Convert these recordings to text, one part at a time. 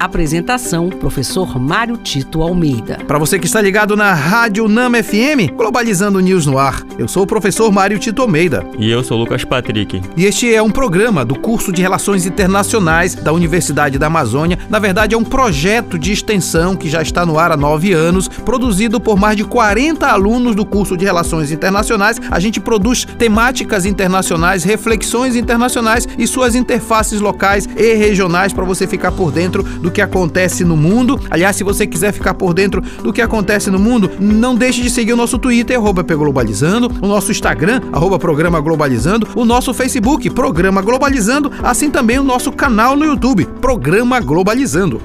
Apresentação: Professor Mário Tito Almeida. Para você que está ligado na Rádio Nama FM, Globalizando News no ar. Eu sou o professor Mário Tito Almeida. E eu sou o Lucas Patrick. E este é um programa do curso de Relações Internacionais da Universidade da Amazônia. Na verdade, é um projeto de extensão que já está no ar há nove anos, produzido por mais de 40 alunos do curso de Relações Internacionais. A gente produz temáticas internacionais, reflexões internacionais e suas interfaces locais e regionais para você ficar por dentro do do que acontece no mundo. Aliás, se você quiser ficar por dentro do que acontece no mundo, não deixe de seguir o nosso Twitter, arroba Globalizando, o nosso Instagram, arroba Programa Globalizando, o nosso Facebook, Programa Globalizando, assim também o nosso canal no YouTube, Programa Globalizando.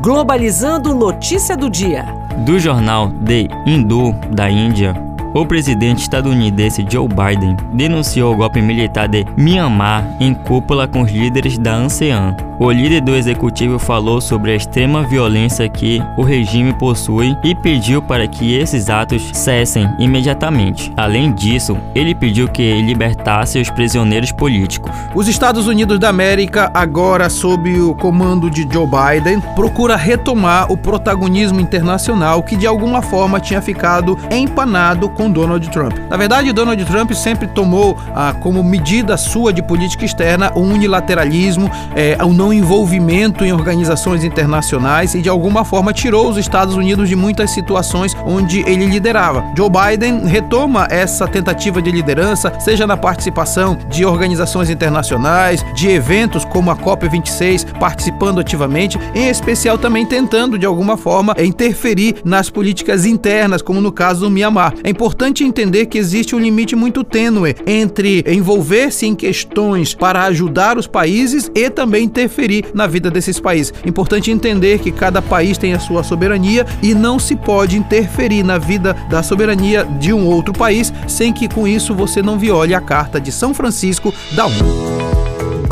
Globalizando notícia do dia. Do jornal The Hindu da Índia, o presidente estadunidense Joe Biden denunciou o golpe militar de Myanmar em cúpula com os líderes da ASEAN. O líder do executivo falou sobre a extrema violência que o regime possui e pediu para que esses atos cessem imediatamente. Além disso, ele pediu que libertasse os prisioneiros políticos. Os Estados Unidos da América, agora sob o comando de Joe Biden, procura retomar o protagonismo internacional que de alguma forma tinha ficado empanado com Donald Trump. Na verdade, Donald Trump sempre tomou ah, como medida sua de política externa o unilateralismo, eh, o não envolvimento em organizações internacionais e de alguma forma tirou os Estados Unidos de muitas situações onde ele liderava. Joe Biden retoma essa tentativa de liderança, seja na participação de organizações internacionais, de eventos como a COP26, participando ativamente, em especial também tentando de alguma forma interferir nas políticas internas, como no caso do Myanmar. É importante entender que existe um limite muito tênue entre envolver-se em questões para ajudar os países e também interferir na vida desses países. Importante entender que cada país tem a sua soberania e não se pode interferir na vida da soberania de um outro país sem que com isso você não viole a Carta de São Francisco da ONU.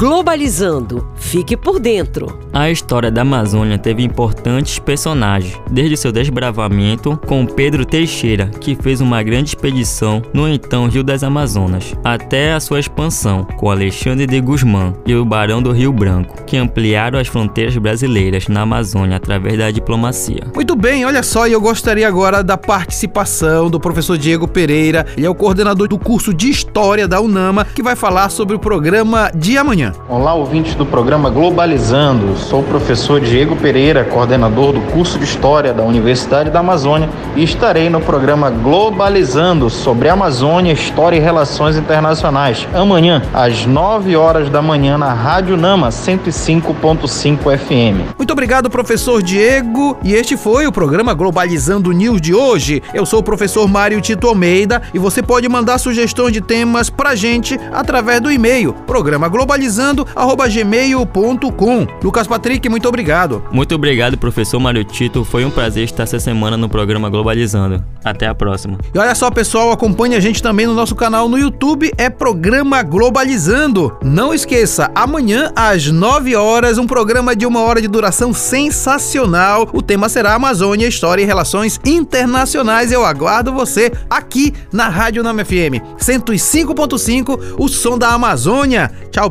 Globalizando. Fique por dentro. A história da Amazônia teve importantes personagens, desde seu desbravamento com Pedro Teixeira, que fez uma grande expedição no então Rio das Amazonas, até a sua expansão com Alexandre de Guzmán e o Barão do Rio Branco, que ampliaram as fronteiras brasileiras na Amazônia através da diplomacia. Muito bem, olha só, e eu gostaria agora da participação do professor Diego Pereira, ele é o coordenador do curso de História da UNAMA, que vai falar sobre o programa de amanhã. Olá, ouvintes do programa Globalizando. Sou o professor Diego Pereira, coordenador do curso de História da Universidade da Amazônia, e estarei no programa Globalizando sobre Amazônia, História e Relações Internacionais, amanhã, às 9 horas da manhã, na Rádio Nama 105.5 FM. Muito obrigado, professor Diego. E este foi o programa Globalizando News de hoje. Eu sou o professor Mário Tito Almeida e você pode mandar sugestões de temas pra gente através do e-mail programa globalizando globalizando@gmail.com. Lucas Patrick, muito obrigado. Muito obrigado, professor Mário Tito. Foi um prazer estar essa semana no programa Globalizando. Até a próxima. E olha só, pessoal, acompanhe a gente também no nosso canal no YouTube, é Programa Globalizando. Não esqueça, amanhã às 9 horas, um programa de uma hora de duração sensacional. O tema será Amazônia, História e Relações Internacionais. Eu aguardo você aqui na Rádio Nama FM 105.5, o som da Amazônia. Tchau,